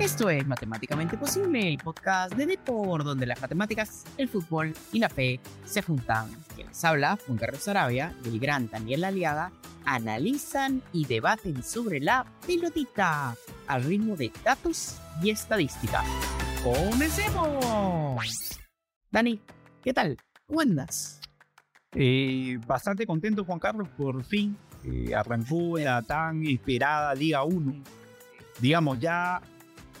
Esto es Matemáticamente Posible, el podcast de Depor, donde las matemáticas, el fútbol y la fe se juntan. Quienes habla, Juan Carlos Arabia y el gran Daniel Aliaga, analizan y debaten sobre la pelotita al ritmo de datos y estadística. ¡Comencemos! Dani, ¿qué tal? ¿Cómo andas? Eh, bastante contento, Juan Carlos, por fin eh, arrancó la tan esperada Liga 1. Digamos, ya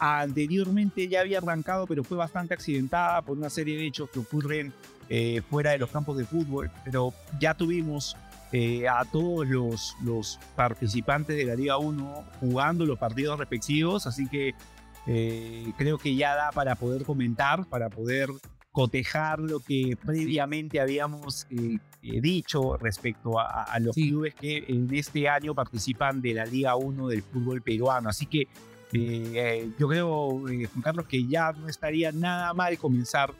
anteriormente ya había arrancado, pero fue bastante accidentada por una serie de hechos que ocurren eh, fuera de los campos de fútbol. Pero ya tuvimos eh, a todos los, los participantes de la Liga 1 jugando los partidos respectivos, así que eh, creo que ya da para poder comentar, para poder cotejar lo que previamente habíamos dicho respecto a, a los clubes que en este año participan de la Liga 1 del fútbol peruano. Así que eh, yo creo, eh, Juan Carlos, que ya no estaría nada mal comenzar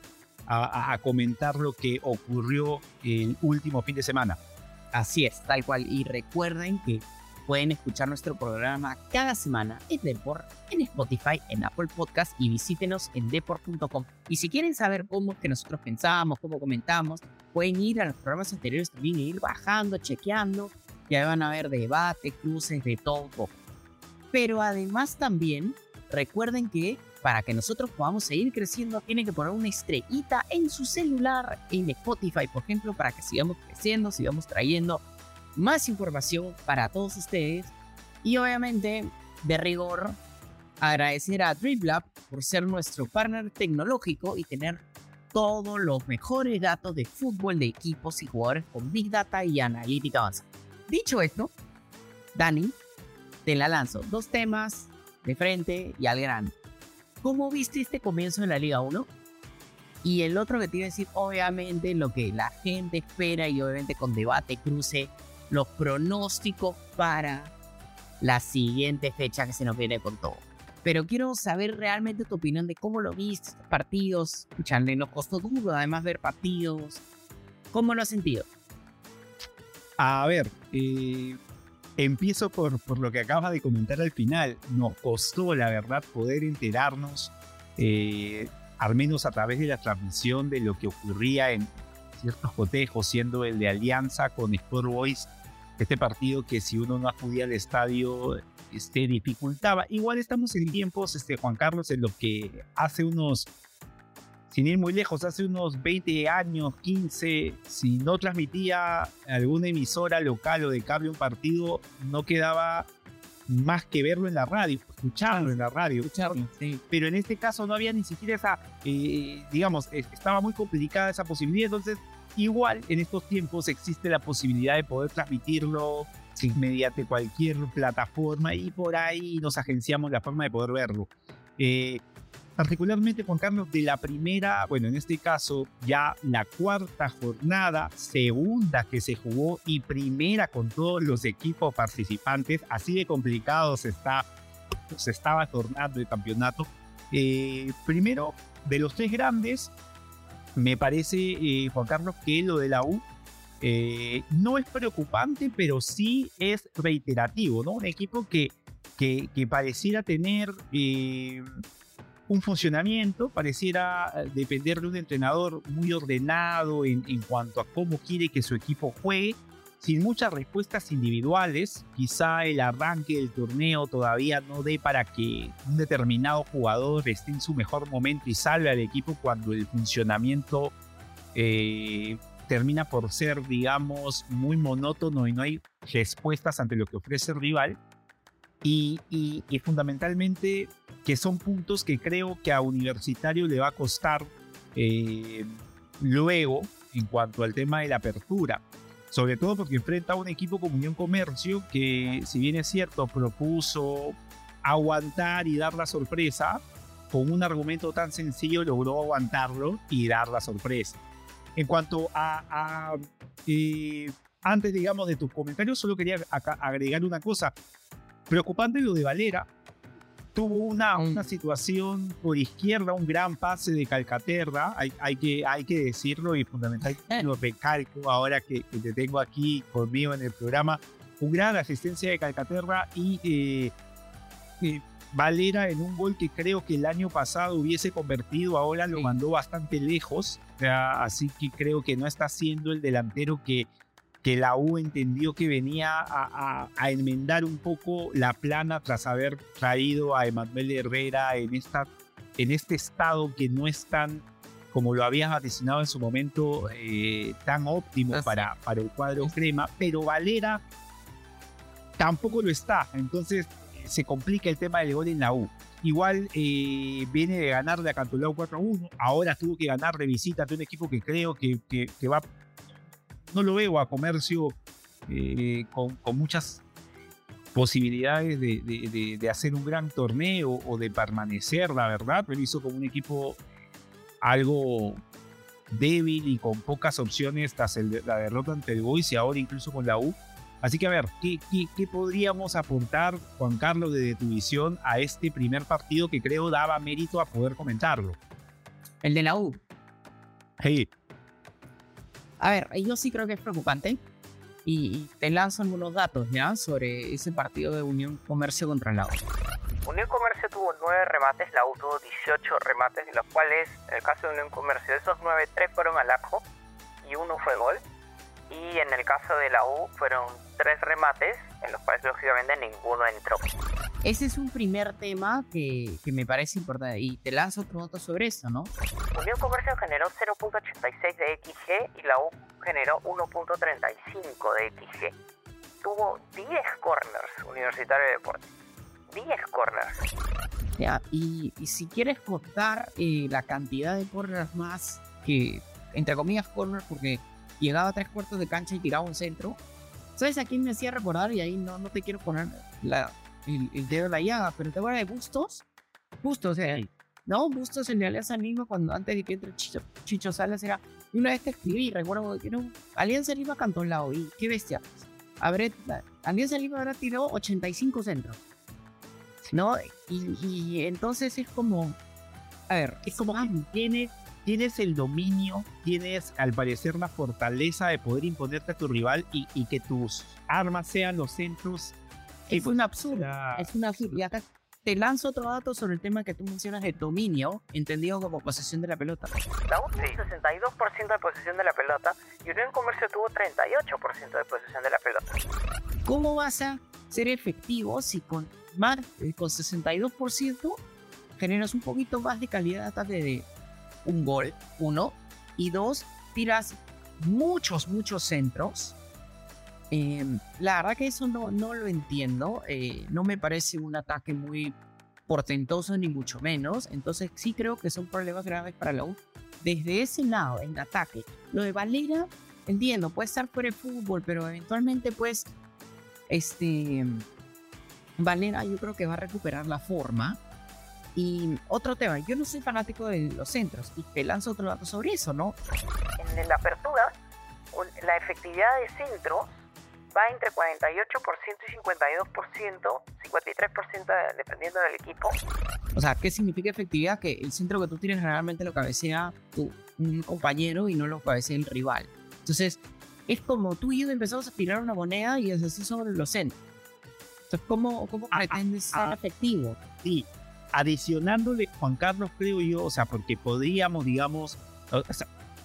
a, comentar lo que ocurrió el último fin de semana. Así es, tal cual. Y recuerden que pueden escuchar nuestro programa cada semana en Deport, en Spotify, en Apple Podcast y visítenos en deport.com. Y si quieren saber cómo es que nosotros pensamos, cómo comentamos, pueden ir a los programas anteriores también e ir bajando, chequeando. Ya van a ver debate, cruces, de todo. Pero además también recuerden que para que nosotros podamos seguir creciendo tienen que poner una estrellita en su celular, en Spotify, por ejemplo, para que sigamos creciendo, sigamos trayendo más información para todos ustedes. Y obviamente, de rigor, agradecer a DribLab por ser nuestro partner tecnológico y tener todos los mejores datos de fútbol de equipos y jugadores con Big Data y analítica avanzada. Dicho esto, Dani, te la lanzo. Dos temas de frente y al grano. ¿Cómo viste este comienzo de la Liga 1? Y el otro que te iba a decir, obviamente, lo que la gente espera y obviamente con debate cruce los pronósticos para la siguiente fecha que se nos viene con todo. Pero quiero saber realmente tu opinión de cómo lo viste, partidos. Escucharle, nos costó duro además ver partidos. ¿Cómo lo has sentido? A ver, eh, Empiezo por, por lo que acabas de comentar al final. Nos costó, la verdad, poder enterarnos, eh, al menos a través de la transmisión, de lo que ocurría en ciertos cotejos, siendo el de Alianza con Sport Boys. Este partido que si uno no acudía al estadio este, dificultaba. Igual estamos en tiempos, este, Juan Carlos, en los que hace unos sin ir muy lejos, hace unos 20 años, 15, si no transmitía alguna emisora local o de cable un partido, no quedaba más que verlo en la radio, escucharlo en la radio. Escucharlo, sí. Pero en este caso no había ni siquiera esa, eh, digamos, estaba muy complicada esa posibilidad. Entonces, igual en estos tiempos existe la posibilidad de poder transmitirlo mediante cualquier plataforma y por ahí nos agenciamos la forma de poder verlo. Eh, particularmente Juan Carlos de la primera, bueno, en este caso ya la cuarta jornada, segunda que se jugó y primera con todos los equipos participantes, así de complicado se, está, se estaba tornando el campeonato. Eh, primero, de los tres grandes, me parece, eh, Juan Carlos, que lo de la U eh, no es preocupante, pero sí es reiterativo, ¿no? Un equipo que, que, que pareciera tener un funcionamiento, pareciera eh, depender de un entrenador muy ordenado en, cuanto a cómo quiere que su equipo juegue, sin muchas respuestas individuales. Quizá el arranque del torneo todavía no dé para que un determinado jugador esté en su mejor momento y salve al equipo cuando el funcionamiento eh, termina por ser, digamos, muy monótono y no hay respuestas ante lo que ofrece el rival. Y, fundamentalmente que son puntos que creo que a Universitario le va a costar eh, luego en cuanto al tema de la apertura. Sobre todo porque enfrenta a un equipo como Unión Comercio que, si bien es cierto, propuso aguantar y dar la sorpresa, con un argumento tan sencillo logró aguantarlo y dar la sorpresa. En cuanto a, eh, antes, digamos, de tus comentarios, solo quería agregar una cosa. Preocupante lo de Valera, tuvo una, una situación por izquierda, un gran pase de Calcaterra, hay, hay, que, hay que decirlo y fundamentalmente eh. lo recalco ahora que, te tengo aquí conmigo en el programa, un gran asistencia de Calcaterra y eh, eh, Valera en un gol que creo que el año pasado hubiese convertido, ahora lo mandó bastante lejos. así que creo que no está siendo el delantero que, que la U entendió que venía a, enmendar un poco la plana tras haber traído a Emanuel Herrera en, esta, en este estado que no es tan, como lo habías vaticinado en su momento, eh, tan óptimo para, para el cuadro crema. Pero Valera tampoco lo está. Entonces se complica el tema del gol en la U. Igual eh, viene de ganar de Cantolao 4-1, ahora tuvo que ganar de visita de un equipo que creo que, que, va, no lo veo a comercio eh, con, con, muchas posibilidades de, de, de, hacer un gran torneo o de permanecer, la verdad, pero hizo como un equipo algo débil y con pocas opciones tras la derrota ante el Boys y ahora incluso con la U Así que a ver, ¿qué, qué, podríamos apuntar, Juan Carlos, desde tu visión a este primer partido que creo daba mérito a poder comentarlo? El de la U. Hey. A ver, yo sí creo que es preocupante. Y te lanzo algunos datos ya sobre ese partido de Unión Comercio contra la U. Unión Comercio tuvo 9 remates, la U tuvo 18 remates, de los cuales, en el caso de Unión Comercio, de esos 9, 3 fueron al arco y uno fue gol. Y en el caso de la U fueron tres remates, en los cuales lógicamente ninguno entró. Ese es un primer tema que, que me parece importante y te lanzo otro dato sobre eso, ¿no? Unión Comercio generó 0.86 de XG y la U generó 1.35 de XG. Tuvo 10 corners Universitario de Deportes. 10 corners. Ya, y, y si quieres contar eh, la cantidad de corners más que, entre comillas, corners, porque llegaba a tres cuartos de cancha y tiraba un centro, ¿Sabes a quién me hacía recordar? Y ahí no, no te quiero poner la, el, dedo en la llaga, pero ¿te acuerdas de Bustos? Bustos, o sea, no, Bustos el de Alianza Lima cuando antes de que entre Chicho, Chicho Salas era. Y una vez te escribí, recuerdo que no, Alianza Lima cantó lado y qué bestia. Habré, Alianza Lima habrá tirado 85 centros. ¿No? Y, y entonces es como. A ver, es como. Ah, tiene tienes el dominio, tienes al parecer la fortaleza de poder imponerte a tu rival y, que tus armas sean los centros. Es una absurda. Es una absurda. te lanzo otro dato sobre el tema que tú mencionas de dominio, entendido como posesión de la pelota. La U tuvo 62% de posesión de la pelota y Unión Comercio tuvo 38% de posesión de la pelota. ¿Cómo vas a ser efectivo si con, más, eh, con 62% generas un poquito más de calidad de ataque de, un gol, uno, y dos, tiras muchos, muchos centros. Em, la verdad que eso no, no lo entiendo, eh, no me parece un ataque muy portentoso ni mucho menos, entonces sí creo que son problemas graves para la U. Desde ese lado, en ataque, lo de Valera, entiendo, puede estar fuera de fútbol, pero eventualmente pues, este, Valera yo creo que va a recuperar la forma y otro tema, yo no soy fanático de los centros y te lanzo otro dato sobre eso, ¿no? En la apertura, la efectividad de centros va entre 48% y 52%, 53% dependiendo del equipo. O sea, ¿qué significa efectividad? Que el centro que tú tienes generalmente lo cabecea tu un compañero y no lo cabecea el rival. Entonces, es como tú y yo empezamos a tirar una moneda y es así sobre los centros. Entonces, ¿cómo, cómo ah, ah, pretendes ser ah. efectivo? Sí, adicionándole, Juan Carlos, creo yo, o sea, porque podríamos, digamos,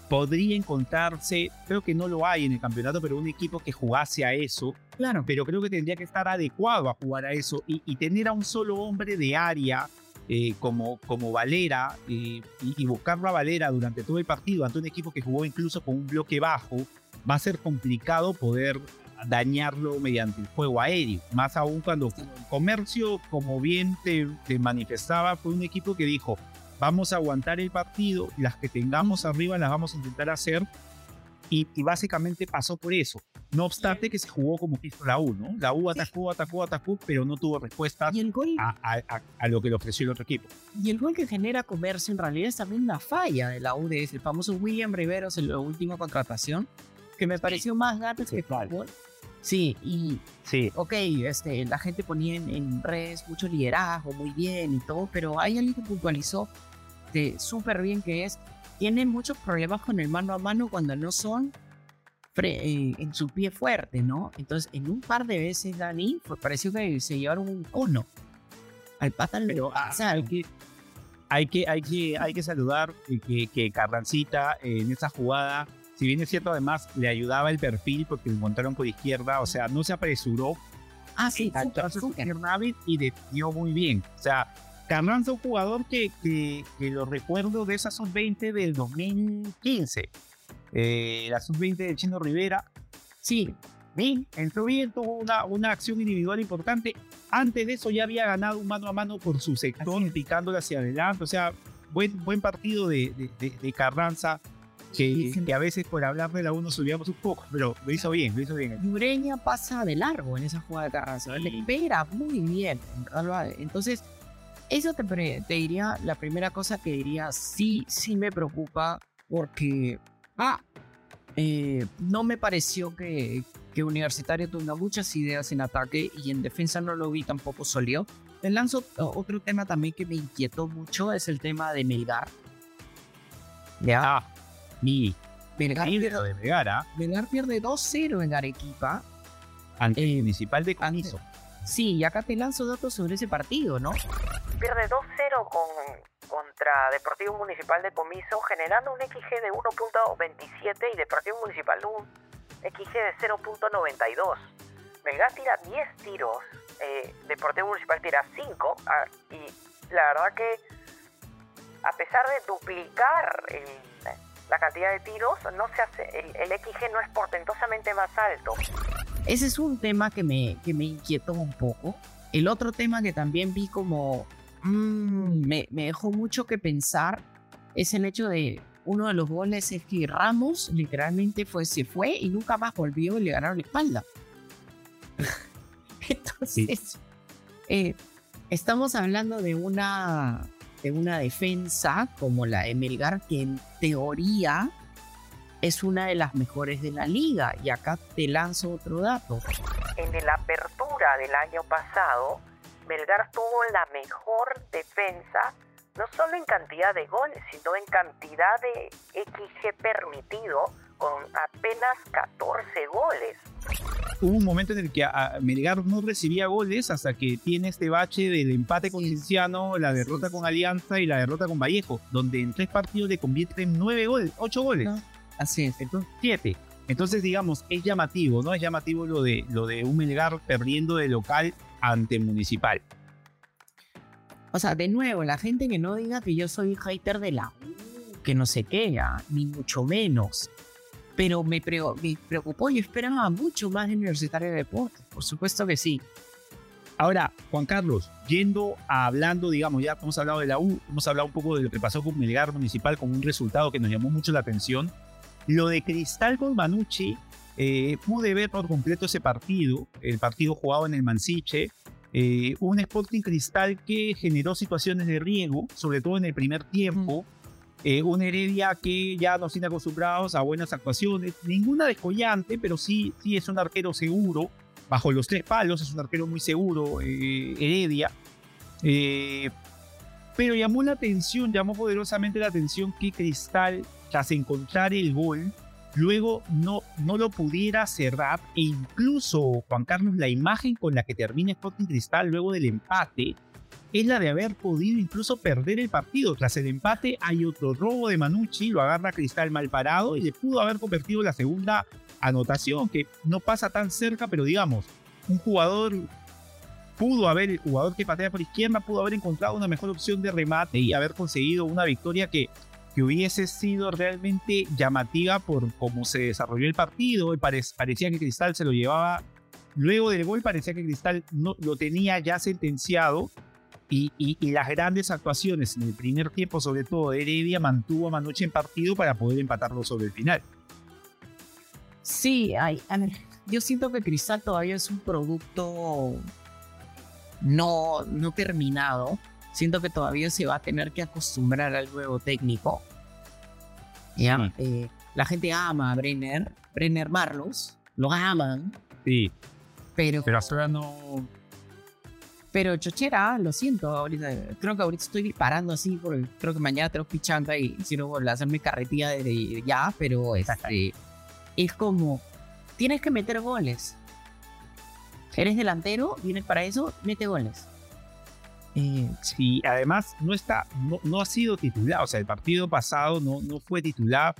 podría encontrarse, creo que no lo hay en el campeonato, pero un equipo que jugase a eso. Claro. Pero creo que tendría que estar adecuado a jugar a eso y, tener a un solo hombre de área eh, como, como Valera eh, y, y, buscarlo a Valera durante todo el partido ante un equipo que jugó incluso con un bloque bajo, va a ser complicado poder dañarlo mediante el fuego aéreo. Más aún cuando Comercio, como bien te, manifestaba, fue un equipo que dijo, vamos a aguantar el partido, las que tengamos arriba las vamos a intentar hacer. Y, básicamente pasó por eso. No obstante que se jugó como quiso la U, ¿no? La U atacó, atacó, atacó, pero no tuvo respuesta a, lo que le ofreció el otro equipo. Y el gol que genera Comercio en realidad es también una falla de la U, de el famoso William Riveros en la última contratación, que me pareció más gato que fútbol. Sí, y sí. ok, este, la gente ponía en, redes mucho liderazgo, muy bien y todo, pero hay alguien que puntualizó súper bien que es, tienen muchos problemas con el mano a mano cuando no son eh, en su pie fuerte, ¿no? Entonces, en un par de veces, Dani, pareció que se llevaron un cono. Al pata Pero ah, pasaron. hay, que, hay, que, hay, que, hay que saludar eh, que, que Carrancita eh, en esa jugada, si bien es cierto, además le ayudaba el perfil porque lo encontraron por izquierda, o sea, no se apresuró Ah, sí. Fernández y definió muy bien. O sea, Carranza es un jugador que, que, que lo recuerdo de esa sub-20 del 2015. Eh, la sub-20 de Chino Rivera. Sí, bien, entró bien, tuvo una, una acción individual importante. Antes de eso ya había ganado un mano a mano por su sector, picándole hacia adelante. O sea, buen, buen partido de, de, de- de Carranza. Que, Sí, sí. que a veces por hablar de la 1 subíamos un poco, pero lo hizo bien, lo hizo bien. Ureña pasa de largo en esa jugada de Carranza. Le espera muy bien. Entonces, eso te, te diría, la primera cosa que diría, sí, sí me preocupa porque, ah, eh, no me pareció que, que Universitario tenga muchas ideas en ataque y en defensa no lo vi tampoco sólido. Te lanzo otro tema también que me inquietó mucho, es el tema de Melgar. Ya, Ah, mi Melgar, pierde, de Vergara Melgar pierde 2-0 en Arequipa. ante el Eh, Municipal de Canizo. Sí, y acá te lanzo datos sobre ese partido, ¿no? Pierde 2-0 con, contra Deportivo Municipal de Comiso, generando un XG de 1.27 y Deportivo Municipal un XG de 0.92. Melgar tira 10 tiros, eh, Deportivo Municipal tira 5 ah, y la verdad que a pesar de duplicar el- la cantidad de tiros, no se hace, el, el XG no es portentosamente más alto. Ese es un tema que me, que me inquietó un poco. El otro tema que también vi como mm, me, me dejó mucho que pensar es el hecho de uno de los goles es que Ramos literalmente fue, se fue y nunca más volvió y le ganaron la espalda. Entonces, eh, estamos hablando de una, de una defensa como la de Melgar que en teoría es una de las mejores de la liga. Y acá te lanzo otro dato. En la apertura del año pasado, Melgar tuvo la mejor defensa, no solo en cantidad de goles, sino en cantidad de XG permitido, con apenas 14 goles. Hubo un momento en el que a- a Melgar no recibía goles hasta que tiene este bache del empate con. Cienciano, la derrota con Alianza y la derrota con Vallejo, donde en tres partidos le convierten nueve goles, ocho goles, No. Así es. entonces siete. Entonces, digamos, es llamativo, ¿no? Es llamativo lo de, lo de un Melgar perdiendo de local ante Municipal. O sea, de nuevo, la gente que no diga que yo soy hater de la U, que no sé qué, ah, ni mucho menos. Pero me, preo- me preocupó, yo esperaba mucho más de Universitario de Deportes. Por supuesto que sí. Ahora, Juan Carlos, yendo a hablando, digamos, ya hemos hablado de la U, hemos hablado un poco de lo que pasó con Melgar Municipal con un resultado que nos llamó mucho la atención. Lo de Cristal con Manucci, eh, pude ver por completo ese partido, el partido jugado en el Mansiche, eh, un Sporting Cristal que generó situaciones de riesgo, sobre todo en el primer tiempo. Eh, un Heredia que ya nos tiene acostumbrados a buenas actuaciones, ninguna descollante, pero sí, sí es un arquero seguro, bajo los tres palos, es un arquero muy seguro, eh, Heredia. Eh, pero llamó la atención, llamó poderosamente la atención que Cristal, tras encontrar el gol, luego no, no lo pudiera cerrar e incluso, Juan Carlos, la imagen con la que termina Sporting Cristal luego del empate es la de haber podido incluso perder el partido. Tras el empate hay otro robo de Manucci, lo agarra Cristal mal parado y le pudo haber convertido la segunda anotación, que no pasa tan cerca, pero digamos, un jugador pudo haber, el jugador que patea por izquierda, pudo haber encontrado una mejor opción de remate y haber conseguido una victoria que, que hubiese sido realmente llamativa por cómo se desarrolló el partido. Y pare- parecía que Cristal se lo llevaba. Luego del gol parecía que Cristal no, lo tenía ya sentenciado y, y- y las grandes actuaciones en el primer tiempo, sobre todo de Heredia, mantuvo a Manucci en partido para poder empatarlo sobre el final. Sí, hay, a ver, yo siento que Cristal todavía es un producto no, no terminado. Siento que todavía se va a tener que acostumbrar al nuevo técnico. Ya, eh, la gente ama a Brenner, Brenner Marlos, lo aman, Sí, pero, pero hasta ahora no. Pero Chochera, lo siento, ahorita, creo que ahorita estoy disparando así, porque creo que mañana tengo pichanga y si no, voy a hacerme carretilla desde ya, pero este, es como, tienes que meter goles. Eres delantero, vienes para eso, mete goles. Eh, sí, además no está, no, ha sido titular, o sea, el partido pasado no, no fue titular.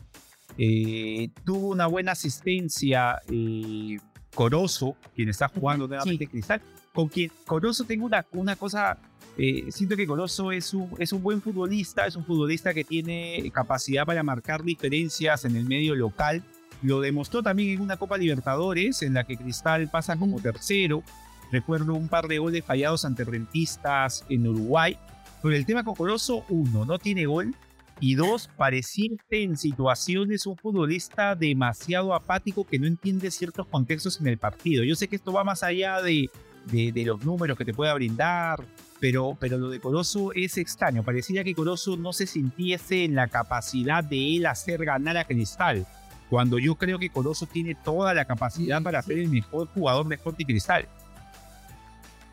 Eh, tuvo una buena asistencia eh, Corozo, quien está jugando nuevamente Cristal, con quien Corozo tengo una, una cosa, eh, siento que Corozo es un, es un buen futbolista, es un futbolista que tiene capacidad para marcar diferencias en el medio local. Lo demostró también en una Copa Libertadores, en la que Cristal pasa como tercero. Recuerdo un par de goles fallados ante rentistas en Uruguay. Pero el tema con Corozo, uno, no tiene gol. Y dos, parecirte en situaciones un futbolista demasiado apático que no entiende ciertos contextos en el partido. Yo sé que esto va más allá de, de, los números que te pueda brindar, pero, pero lo de Corozo es extraño. Parecía que Corozo no se sintiese en la capacidad de él hacer ganar a Cristal. Cuando yo creo que Corozo tiene toda la capacidad para ser el mejor jugador de Sporting Cristal.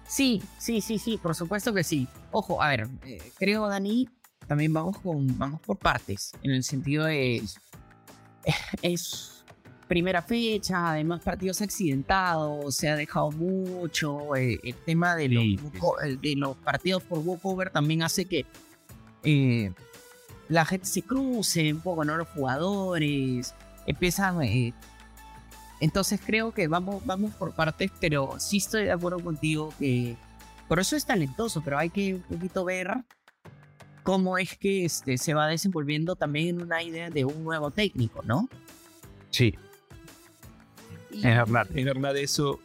Sí, sí, sí, sí, por supuesto que sí. Ojo, a ver, eh, creo, Dani, también vamos, con, vamos por partes, en el sentido de... Es primera fecha, además partidos accidentados, se ha dejado mucho, eh, el tema de los, de los partidos por walkover también hace que eh, la gente se cruce un poco, ¿no? Los jugadores empiezan... Eh, entonces creo que vamos, vamos por partes, pero sí estoy de acuerdo contigo que por eso es talentoso, pero hay que un poquito ver cómo es que este, se va desenvolviendo también en una idea de un nuevo técnico, ¿no? Sí. Es verdad, es verdad eso.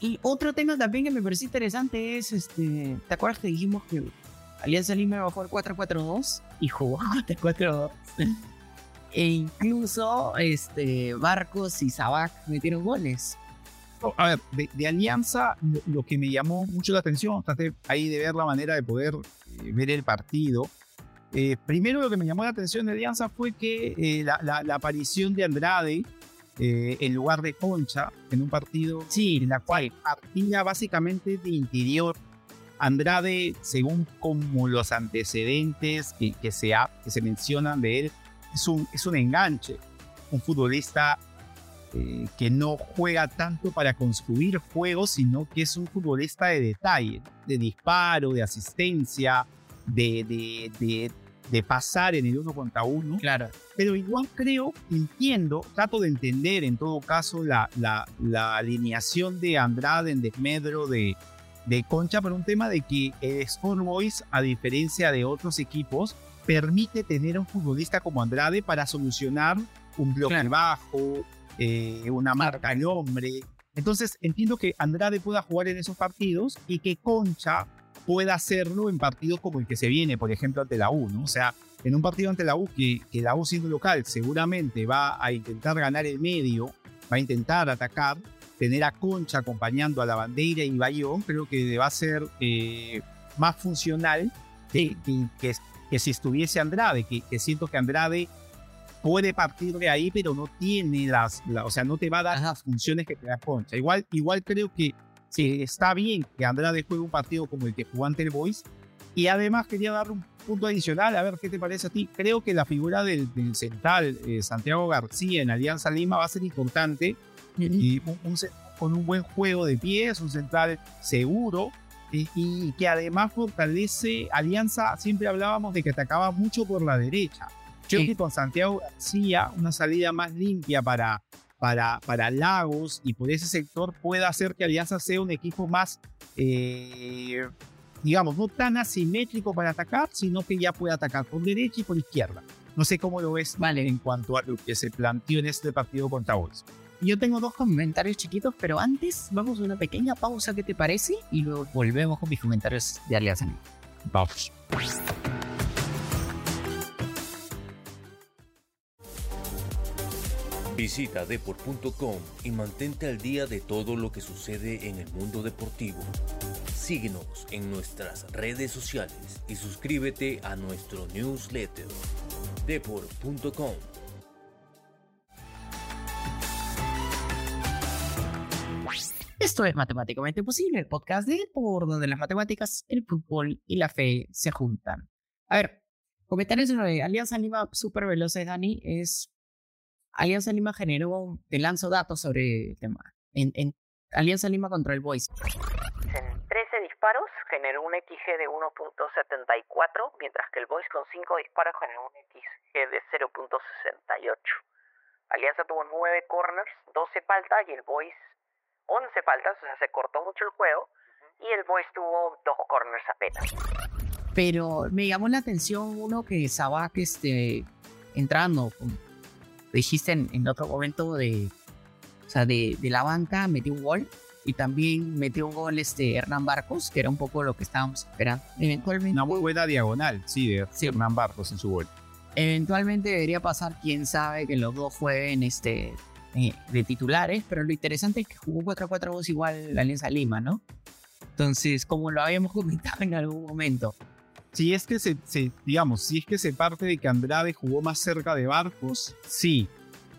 Y otro tema también que me parece interesante es, este, ¿te acuerdas que dijimos que Alianza Lima bajó el 4-4-2 y jugó 4-4-2? e incluso este, Barcos y Sabac metieron goles. A ver, de, Alianza, lo, que me llamó mucho la atención, traté ahí de ver la manera de poder eh, ver el partido. Eh, primero, lo que me llamó la atención de Alianza fue que eh, la, aparición de Andrade en lugar de Concha en un partido sí, en la cual partía básicamente de interior. Andrade, según como los antecedentes que, que, se, que se mencionan de él, es un, es un enganche. Un futbolista eh, que no juega tanto para construir juegos, sino que es un futbolista de detalle, de disparo, de asistencia, de, de, de, pasar en el uno contra uno. Claro. Pero igual creo, entiendo, trato de entender en todo caso la, la, la alineación de Andrade en desmedro de, de Concha por un tema de que el Sport Boys, a diferencia de otros equipos, permite tener un futbolista como Andrade para solucionar un bloque bajo, eh, una marca al hombre. Entonces entiendo que Andrade pueda jugar en esos partidos y que Concha pueda hacerlo en partidos como el que se viene, por ejemplo, ante la U, ¿no? O sea, en un partido ante la U, que, que la U siendo local seguramente va a intentar ganar el medio, va a intentar atacar, tener a Concha acompañando a la bandera y Bayón, creo que va a ser eh, más funcional que, que, que, si estuviese Andrade, que, que siento que Andrade puede partir de ahí, pero no tiene las, o sea, no te va a dar las funciones que te da Concha. Igual, igual creo que sí, está bien que Andrade juegue un partido como el que jugó ante el Boys. Y además quería dar un punto adicional, a ver qué te parece a ti. Creo que la figura del, central eh, Santiago García en Alianza Lima va a ser importante. Y un, con un buen juego de pies, un central seguro, y, y, que además fortalece Alianza. Siempre hablábamos de que atacaba mucho por la derecha. Yo creo que con Santiago García, una salida más limpia para, para, para Lagos y por ese sector puede hacer que Alianza sea un equipo más, eh, digamos, no tan asimétrico para atacar, sino que ya puede atacar por derecha y por izquierda. No sé cómo lo ves vale. en cuanto a lo que se planteó en este partido contra Wolves. Yo tengo dos comentarios chiquitos, pero antes vamos a una pequeña pausa, ¿qué te parece? Y luego volvemos con mis comentarios de Alianza. Vamos. Visita deport.com y mantente al día de todo lo que sucede en el mundo deportivo. Síguenos en nuestras redes sociales y suscríbete a nuestro newsletter deport.com. Esto es Matemáticamente Posible, el podcast de por donde las matemáticas, el fútbol y la fe se juntan. A ver, comentarios de Alianza Lima súper veloces, Dani, es Alianza Lima generó, te lanzo datos sobre el tema. En, Alianza Lima contra el Boys. En 13 disparos generó un XG de 1.74, mientras que el Boys con 5 disparos generó un XG de 0.68. Alianza tuvo 9 corners, 12 faltas y el Boys 11 faltas, o sea, se cortó mucho el juego y el Boys tuvo 2 corners apenas. Pero me llamó la atención uno que Sabak este, entrando, dijiste en, en otro momento de, o sea, de, de la banca, metió un gol y también metió un gol este Hernán Barcos, que era un poco lo que estábamos esperando. Eventualmente, Una muy buena diagonal, sí, de Sí. Hernán Barcos en su gol. eventualmente debería pasar, quién sabe, que los dos jueguen este, eh, de titulares, pero lo interesante es que jugó 4-4-2 igual la Alianza Lima, ¿no? Entonces, como lo habíamos comentado en algún momento, Si es que se, se- digamos, si es que se parte de que Andrade jugó más cerca de Barcos, sí.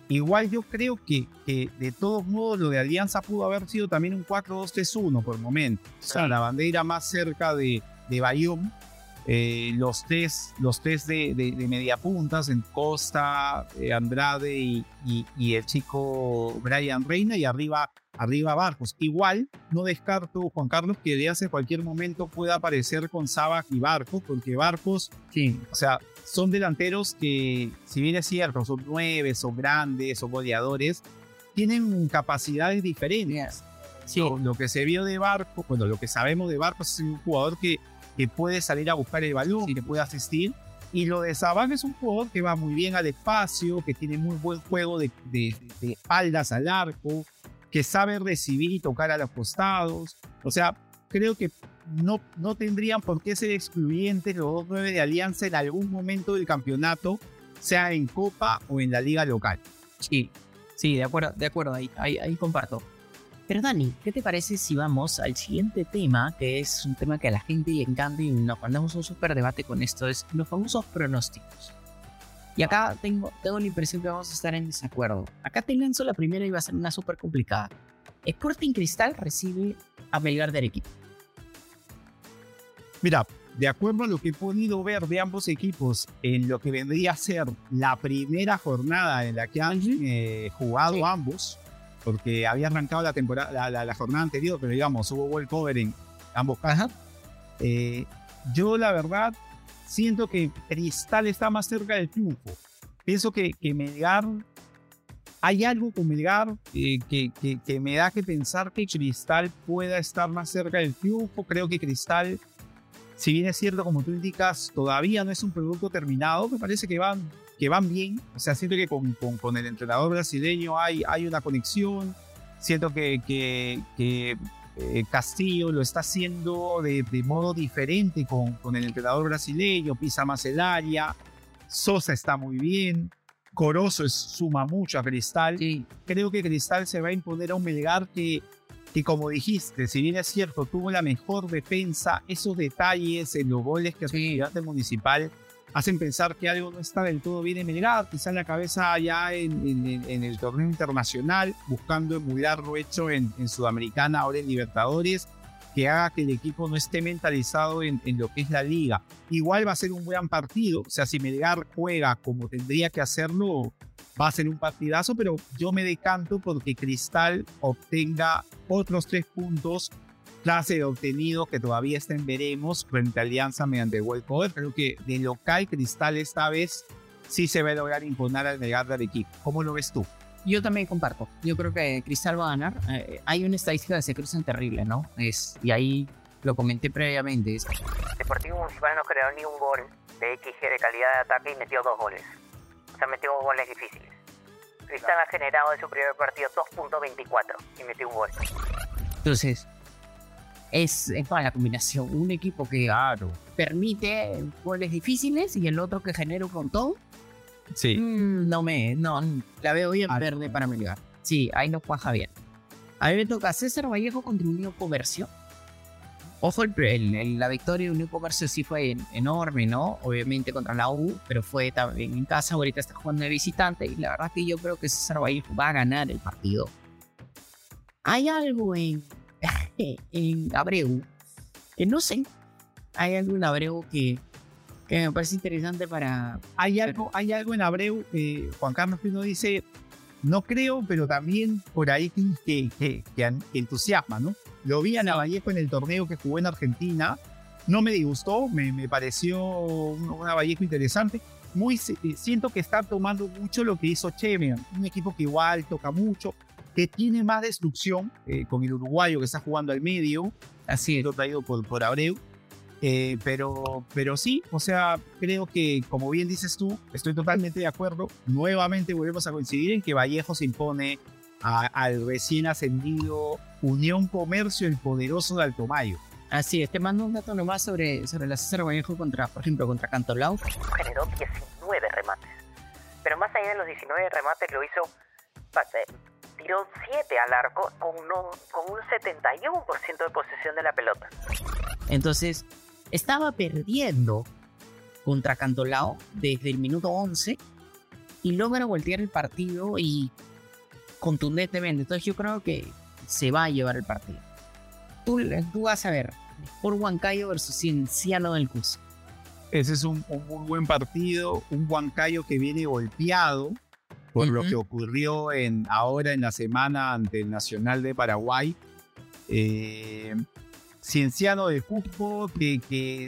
Igual yo creo que, que de todos modos lo de Alianza pudo haber sido también un 4-2-3-1 por el momento. O sea, la bandera más cerca de, de Bayón, eh, los tres, los tres de, de, de mediapuntas en Costa, eh, Andrade y, y- y el chico Brian Reina y arriba, arriba Barcos. Igual no descarto, Juan Carlos, que de hace cualquier momento pueda aparecer con Sabaj y Barcos, porque Barcos sí, o sea, son delanteros que, si bien es cierto, son nueve, son grandes, son goleadores, tienen capacidades diferentes. sí, Lo, lo que se vio de Barco, bueno, lo que sabemos de Barco es un jugador que, que puede salir a buscar el balón, que puede asistir. Y lo de Sabag es un jugador que va muy bien al espacio, que tiene muy buen juego de, de- de espaldas al arco, que sabe recibir y tocar a los costados. O sea, creo que no, no tendrían por qué ser excluyentes los dos nueve de Alianza en algún momento del campeonato, sea en Copa o en la liga local. sí, sí, de acuerdo, de acuerdo, ahí, ahí, ahí comparto. Pero Dani, ¿qué te parece si vamos al siguiente tema, que es un tema que a la gente le encanta y nos mandamos un súper debate con esto, es los famosos pronósticos. Y acá tengo, tengo la impresión que vamos a estar en desacuerdo. Acá te lanzo la primera y va a ser una súper complicada. Sporting Cristal recibe a Melgar de Arequipa. Mira, de acuerdo a lo que he podido ver de ambos equipos en lo que vendría a ser la primera jornada en la que han eh, jugado Sí. ambos, porque había arrancado la temporada, la, jornada anterior, pero digamos, hubo ball cover en ambos casos. Eh, yo la verdad siento que Cristal está más cerca del triunfo. Pienso que, Melgar, hay algo con Melgar eh, que me da que pensar que Cristal pueda estar más cerca del triunfo. Creo que Cristal, si bien es cierto, como tú indicas, todavía no es un producto terminado, me parece que van, que van bien. O sea, siento que con, con- con el entrenador brasileño hay, hay una conexión. Siento que, que- que, eh, Castillo lo está haciendo de, de modo diferente con, con el entrenador brasileño, pisa más el área, Sosa está muy bien, Corozo es- suma mucho a Cristal. Sí, Creo que Cristal se va a imponer a un Melgar que, que, como dijiste, si bien es cierto, tuvo la mejor defensa, esos detalles en los goles que Sí. el Estudiante Municipal hacen pensar que algo no está del todo bien en Melgar, quizá la cabeza ya en, el torneo internacional, buscando emular lo hecho en, Sudamericana, ahora en Libertadores, que haga que el equipo no esté mentalizado en, lo que es la liga. Igual va a ser un buen partido, o sea, si Melgar juega como tendría que hacerlo, va a ser un partidazo, pero yo me decanto porque Cristal obtenga otros tres puntos clase de obtenido que todavía está en veremos frente a Alianza mediante World Cover. Creo que de local Cristal esta vez sí se va a lograr imponer al Melgar de Arequipa. ¿Cómo lo ves tú? Yo también comparto. Yo creo que Cristal va a ganar. Eh, hay una estadística que se cruzan terrible, ¿no? Es, y ahí lo comenté previamente. Es, Deportivo Municipal no creó ni un gol de XG de calidad de ataque y metió dos goles. O sea, metió goles difíciles. Cristal ha generado de su primer partido 2.24 y metió un gol. entonces, es, es mala combinación. Un equipo que Claro. permite goles difíciles y el otro que genera un montón. Sí. Mm, no me, no, la veo bien Ah. verde para Melgar. Sí, ahí no cuaja bien. A mí me toca César Vallejo contra Unión Comercio. Ojo, el, el- el- la victoria de Unión Comercio sí fue en- enorme, ¿no? Obviamente contra la U, pero fue también en casa. Ahorita está jugando de visitante y la verdad que yo creo que César Vallejo va a ganar el partido. Hay algo en, en Abreu que no sé. Hay algo en Abreu que, que me parece interesante para, Hay algo, hay algo en Abreu, eh, Juan Carlos Pino dice, no creo, pero también por ahí que, que, que entusiasma, ¿no? Lo vi a Navallejo en el torneo que jugó en Argentina, no me disgustó, me, me pareció un Navallejo interesante. Muy, siento que está tomando mucho lo que hizo Cheme, un equipo que igual toca mucho, que tiene más destrucción eh, con el uruguayo que está jugando al medio, así lo traído por, por Abreu. Eh, pero, pero sí, o sea, creo que, como bien dices tú, estoy totalmente de acuerdo. Nuevamente volvemos a coincidir en que Vallejo se impone al recién ascendido Unión Comercio, el poderoso de Altomayo. Así es, te mando un dato nomás sobre, sobre la César Vallejo contra, por ejemplo, contra Cantolao. Generó 19 remates. Pero más allá de los 19 remates, lo hizo tiró 7 al arco con, con un 71% de posesión de la pelota. Entonces, estaba perdiendo contra Cantolao desde el minuto 11 y logra voltear el partido y contundentemente. Entonces yo creo que se va a llevar el partido. Tú, tú vas a ver, por Huancayo versus Cienciano del Cusco. Ese es un, muy buen partido, un Huancayo que viene golpeado por lo que ocurrió en, ahora en la semana ante el Nacional de Paraguay. Eh, Cienciano de Cusco, que,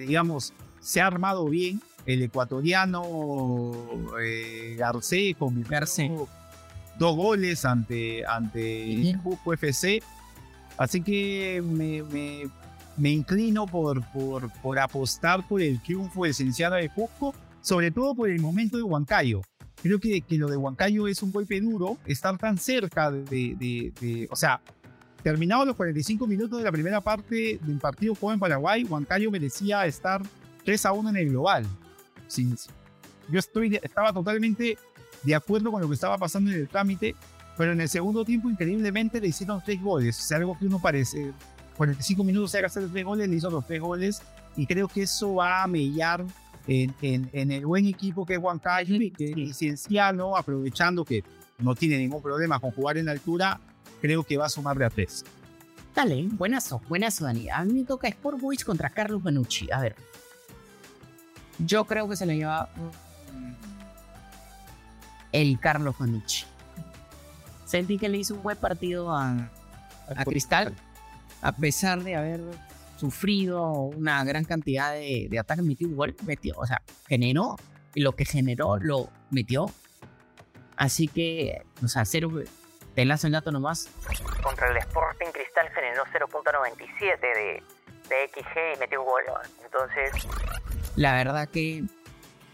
digamos se ha armado bien. El ecuatoriano eh, Garcés convirtió dos goles ante, ante Cusco FC. Así que me, me, inclino por, por, por, apostar por el triunfo del Cienciano de Cusco, sobre todo por el momento de Huancayo. Creo que, que lo de Huancayo es un golpe duro, estar tan cerca de, de, o sea, terminados los 45 minutos de la primera parte del partido joven Paraguay, Huancayo merecía estar 3 a 1 en el global. yo estoy, estaba totalmente de acuerdo con lo que estaba pasando en el trámite, pero en el segundo tiempo, increíblemente, le hicieron tres goles. O sea, algo que uno parece. 45 minutos se hacer tres goles, le hizo los tres goles, y creo que eso va a mellar en, en, el buen equipo que es Huancayo y que Cienciano, aprovechando que no tiene ningún problema con jugar en altura, creo que va a sumar de a tres. Dale, buenazo, buenazo, Dani. A mí me toca Sport Boys contra Carlos Benucci. A ver. Yo creo que se lo lleva el Carlos Benucci. Sentí que le hizo un buen partido a, a Cristal, a pesar de haber sufrido una gran cantidad de, de ataques, metió igual, metió, o sea, generó, y lo que generó lo metió. Así que, o sea, cero, te lanzo el dato nomás. Contra el Sporting Cristal generó 0.97 de, de XG y metió un gol. Entonces... La verdad que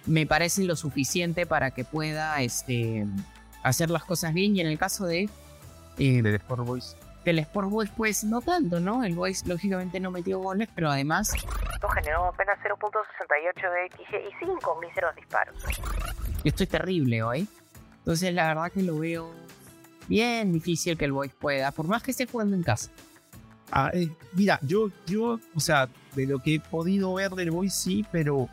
me parece lo suficiente para que pueda este, hacer las cosas bien. Y en el caso de... Eh, del Sport Boys el Sport Boys, pues no tanto, ¿no? El Boys lógicamente no metió goles, pero además. Esto generó apenas 0.68 de XG y 5 míseros disparos. Esto es terrible hoy. Entonces, la verdad que lo veo bien difícil que el Boys pueda, por más que esté jugando en casa. Ah, eh, mira, yo, yo, o sea, de lo que he podido ver del Boys sí, pero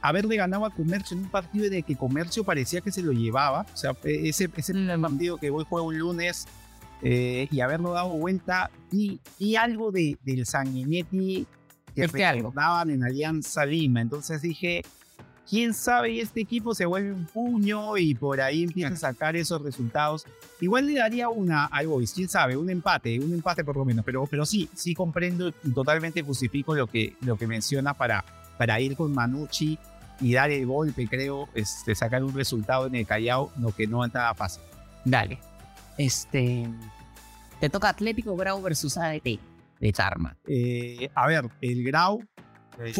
haberle ganado a Comercio en un partido de que Comercio parecía que se lo llevaba. O sea, ese, ese mm. partido que hoy juega un lunes eh, y haberlo dado vuelta y, y algo de, del Sanguinetti que recordaban en Alianza Lima. Entonces dije, quién sabe, y este equipo se vuelve un puño y por ahí empieza a sacar esos resultados. Igual le daría una al Boys, quién sabe, un empate, un empate por lo menos, pero, pero sí, sí comprendo y totalmente justifico lo que, lo que menciona para, para ir con Manucci y dar el golpe, creo, este, sacar un resultado en el Callao, lo que no es nada fácil. Dale. Este. Te toca Atlético Grau versus ADT de Tarma. Eh, a ver, el Grau eh,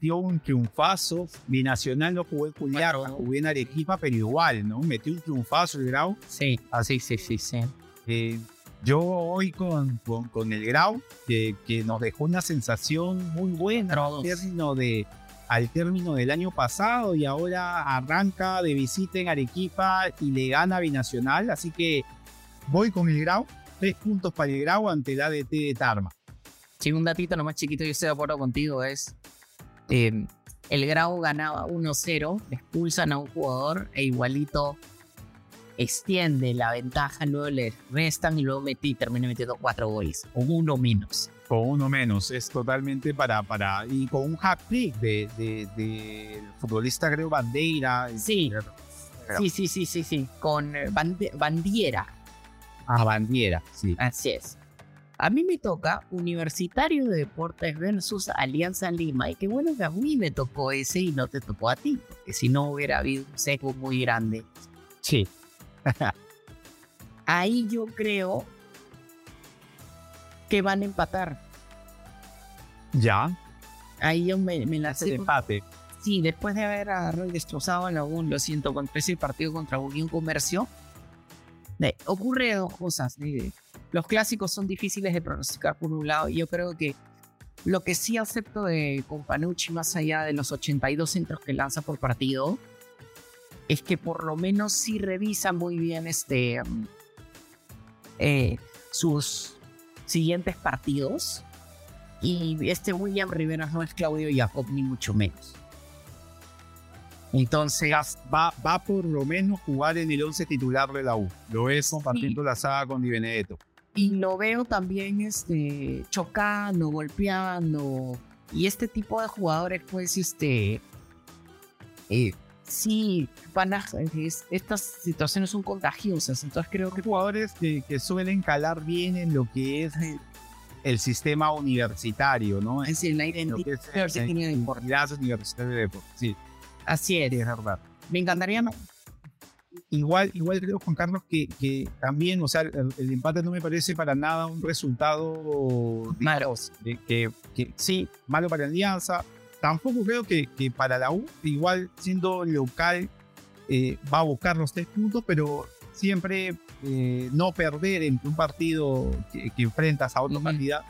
dio un triunfazo. Binacional no jugó en Julián, jugó en Arequipa, pero igual, ¿no? Metió un triunfazo el Grau. Sí, así, sí, sí, sí. Eh, yo hoy con, con, el Grau, que, que, nos dejó una sensación muy buena al término, de, al término del año pasado y ahora arranca de visita en Arequipa y le gana a Binacional, así que voy con el Grau. Tres puntos para el Grau ante el ADT de Tarma. Sí, un datito nomás chiquito, yo estoy de acuerdo contigo, es... Em, el Grau ganaba 1-0, expulsan a un jugador e igualito extiende la ventaja, luego le restan y luego metí, termina metiendo cuatro goles, con uno menos. Con uno menos, es totalmente para, para, y con un hack trick de, de, de futbolista creo Bandeira. Sí, Sí, sí, sí, sí, sí. Con eh, Bande- Bandiera. Ah, Bandiera, sí. Así es. A mí me toca Universitario de Deportes versus Alianza Lima. Y qué bueno que a mí me tocó ese y no te tocó a ti. Porque si no hubiera habido un sesgo muy grande. Sí. Ahí yo creo que van a empatar. Ya. Ahí yo me, me la El sé. empate. Sí, después de haber agarrado y destrozado a la U, lo siento, contra ese partido contra Unión Comercio, ocurre dos cosas. eh, los clásicos son difíciles de pronosticar por un lado, y yo creo que lo que sí acepto de Companucci, más allá de los 82 centros que lanza por partido, es que por lo menos sí revisa muy bien este, mm, eh, sus siguientes partidos. Y este William Rivera no es Claudio Jacob, ni mucho menos. Entonces, Va, va por lo menos jugar en el 11 titular de la U. Lo es compartiendo la saga con Di Benedetto. y lo veo también este, chocando, golpeando. Y este tipo de jugadores, pues, este. eh, sí, van a. es- estas situaciones son contagiosas. Entonces creo que. Jugadores que, que suelen calar bien en lo que es el sistema universitario, ¿no? Es decir, la identidad es universitaria de deporte. identidad universitaria de deporte. Sí, Así es. sí, es verdad. Me encantaría. Igual, igual creo, Juan Carlos, que, que también, o sea, el, el empate no me parece para nada un resultado Malo. de que, que sí, malo para Alianza. Tampoco creo que, que para la U, igual siendo local, eh, va a buscar los tres puntos, pero siempre eh, no perder en un partido que, que enfrentas a otro candidato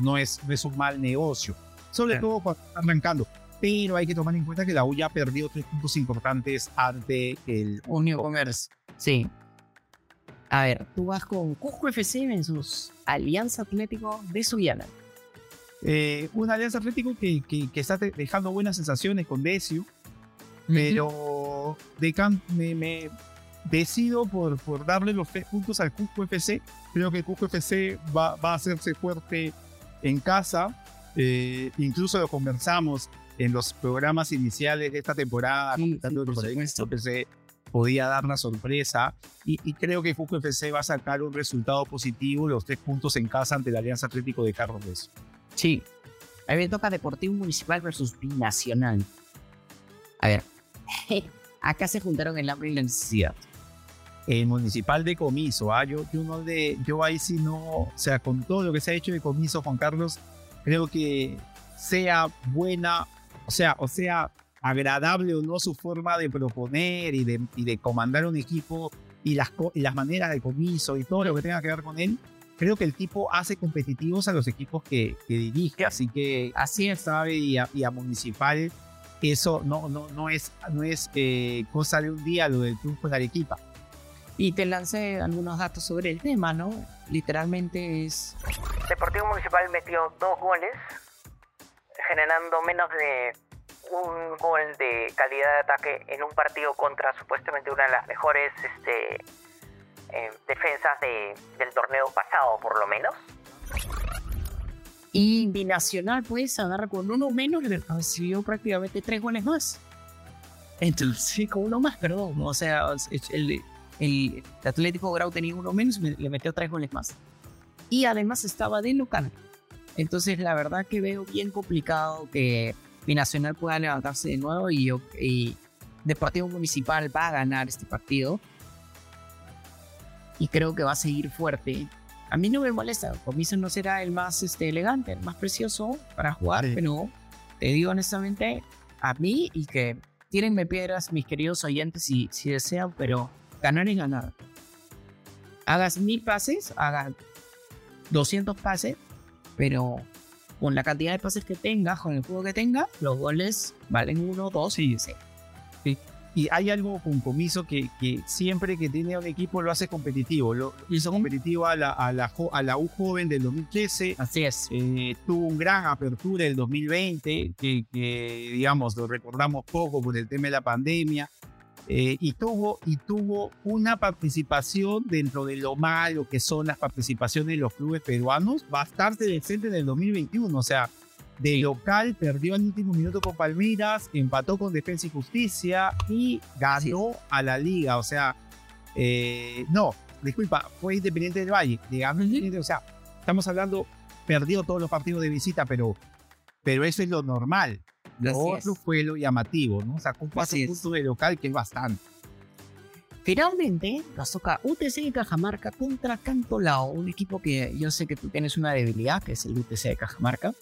no es, no es un mal negocio. Sobre Claro. todo cuando arrancando. Pero hay que tomar en cuenta que la U ya perdió tres puntos importantes ante el Unión Comercio. Sí. A ver, tú vas con Cusco FC versus Alianza Atlético de Subiana. Eh, un Alianza Atlético que, que, que está dejando buenas sensaciones con Decio, pero decan- me, me decido por, por darle los tres puntos al Cusco FC. Creo que Cusco FC va, va a hacerse fuerte en casa. Eh, incluso lo conversamos en los programas iniciales de esta temporada, Sí, comentando sí, que por supuesto. Cusco FC podía dar la sorpresa y, y creo que Cusco FC va a sacar un resultado positivo, los tres puntos en casa ante el Alianza Atlético de Carlos Decio. Sí. A mí me toca Deportivo Municipal versus Binacional. A ver. Acá se juntaron el hambre y la necesidad. el municipal de comiso. ¿ah? Yo, yo, no le, yo ahí sí no, o sea, con todo lo que se ha hecho de comiso, Juan Carlos, creo que sea buena, o sea, o sea, agradable o no su forma de proponer y de, y de comandar un equipo y las, co- y las maneras de comiso y todo lo que tenga que ver con él. Creo que el tipo hace competitivos a los equipos que, que dirige, así que Así es. sabe y a, y a Municipal eso no, no, no es, no es eh, cosa de un día lo del triunfo en Arequipa. Y te lancé algunos datos sobre el tema, ¿no? Literalmente es. Deportivo Municipal metió dos goles, generando menos de un gol de calidad de ataque en un partido contra supuestamente una de las mejores este, eh, defensas de- del torneo pasado, por lo menos. Y Binacional, pues, agarra con uno menos, le recibió prácticamente tres goles más. Entonces, sí, con uno más, perdón. O sea, el, el Atlético Grau tenía uno menos, me- le metió tres goles más. Y además estaba de local. Entonces, la verdad que veo bien complicado que Binacional pueda levantarse de nuevo y, yo- y Deportivo Municipal va a ganar este partido. Y creo que va a seguir fuerte. A mí no me molesta, Comiso no será el más este, elegante, el más precioso para jugar, Sí. pero te digo honestamente, a mí y que tírenme piedras mis queridos oyentes si, si desean, pero ganar es ganar. Hagas mil pases, hagas 200 pases, pero con la cantidad de pases que tengas, con el juego que tengas, los goles valen uno, dos y seis. Y hay algo con comiso que, que siempre que tiene un equipo lo hace competitivo. Lo hizo competitivo a la, a la, a la U joven del 2013. Así es. eh, tuvo un gran apertura el 2020, que, que, digamos lo recordamos poco por el tema de la pandemia. Eh, y, tuvo, y tuvo una participación dentro de lo malo que son las participaciones de los clubes peruanos bastante decente en el 2021. O sea, de local perdió al último minuto con Palmeiras, empató con Defensa y Justicia y ganó a la liga. O sea, eh, no, disculpa, fue Independiente del Valle. Digamos, o sea, estamos hablando, perdió todos los partidos de visita, pero, pero eso es lo normal. Lo otro fue lo llamativo, ¿no? Sacó cuatro puntos de local, que es bastante. Finalmente, nos toca UTC de Cajamarca contra Cantolao, un equipo que yo sé que tú tienes una debilidad, que es el UTC de Cajamarca.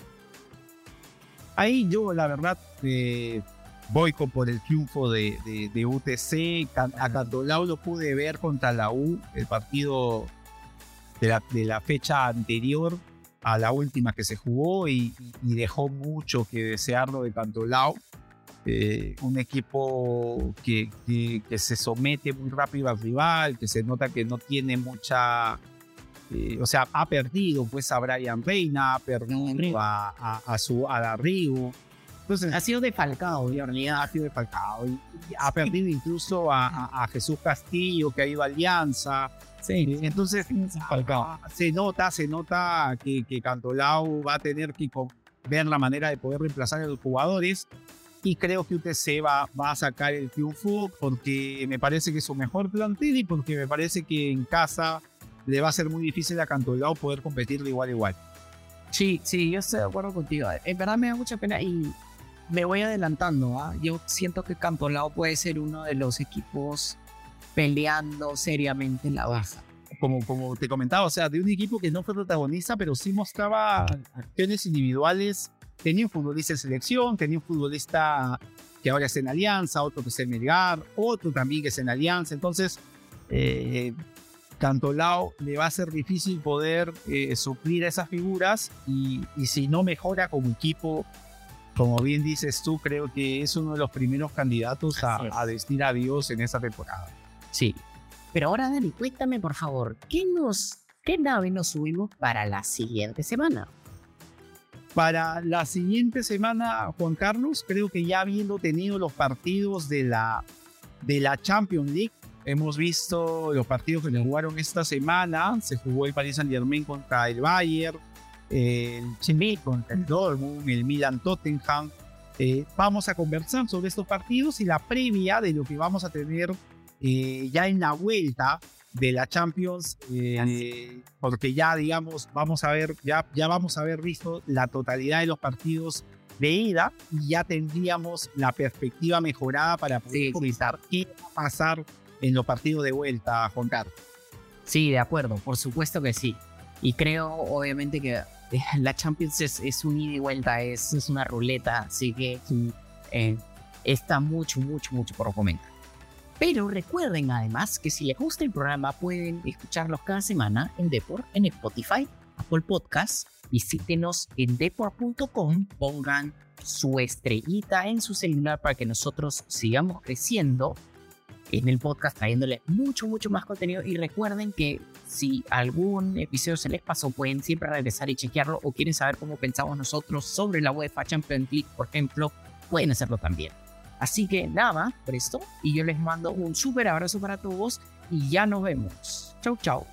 Ahí yo, la verdad, eh, voy con por el triunfo de, UTC. A Cantolao lo pude ver contra la U, el partido de la, de la fecha anterior a la última que se jugó y, dejó mucho que desearlo de Cantolao. Eh, un equipo que, que, se somete muy rápido al rival, que se nota que no tiene mucha, eh, o sea, ha perdido pues a Brian Reina, ha perdido a, a, su, a Entonces, ha sido defalcado, en realidad ha sido defalcado. Y, ha perdido incluso a, a, Jesús Castillo, que ha ido a Alianza. Sí, entonces se nota, se nota que, que Cantolao va a tener que ver la manera de poder reemplazar a los jugadores y creo que UTC va, va a sacar el triunfo porque me parece que es su mejor plantel y porque me parece que en casa le va a ser muy difícil a Cantolao poder competir de igual a igual. Sí, sí, yo estoy de acuerdo contigo. En verdad me da mucha pena y me voy adelantando. ¿ah? Yo siento que Cantolao puede ser uno de los equipos peleando seriamente en la baja. Como, como te comentaba, o sea, de un equipo que no fue protagonista, pero sí mostraba acciones individuales. Tenía un futbolista en selección, tenía un futbolista que ahora es en Alianza, otro que es en Melgar, otro también que es en Alianza. Entonces, eh, Cantolao le va a ser difícil poder eh, suplir a esas figuras y, y, si no mejora como equipo, como bien dices tú, creo que es uno de los primeros candidatos a, a decir adiós en esta temporada. Sí. Pero ahora, Dani, cuéntame por favor, ¿qué, nos, qué nave nos subimos para la siguiente semana? Para la siguiente semana, Juan Carlos, creo que ya habiendo tenido los partidos de la, de la Champions League, hemos visto los partidos que se jugaron esta semana. Se jugó el Paris Saint Germain contra el Bayern, el Chile contra el Dortmund, el Milan Tottenham. Eh, vamos a conversar sobre estos partidos y la previa de lo que vamos a tener eh, ya en la vuelta de la Champions, eh, porque ya digamos, vamos a ver, ya, ya vamos a haber visto la totalidad de los partidos de ida y ya tendríamos la perspectiva mejorada para poder comentar qué va a pasar en los partidos de vuelta, Juan Carlos. Sí, de acuerdo, por supuesto que sí. Y creo, obviamente, que eh, la Champions es, es un ida y vuelta, es, es una ruleta, así que está mucho, mucho, mucho por comentar. Pero recuerden además que si les gusta el programa pueden escucharlos cada semana en Deport, en Spotify, Apple Podcasts. Visítenos en deport.com, pongan su estrellita en su celular para que nosotros sigamos creciendo en el podcast trayéndole mucho, mucho más contenido. Y recuerden que si algún episodio se les pasó, pueden siempre regresar y chequearlo o quieren saber cómo pensamos nosotros sobre la UEFA Champions League, por ejemplo, pueden hacerlo también. Así que nada, presto. Y yo les mando un súper abrazo para todos y ya nos vemos. Chau, chau.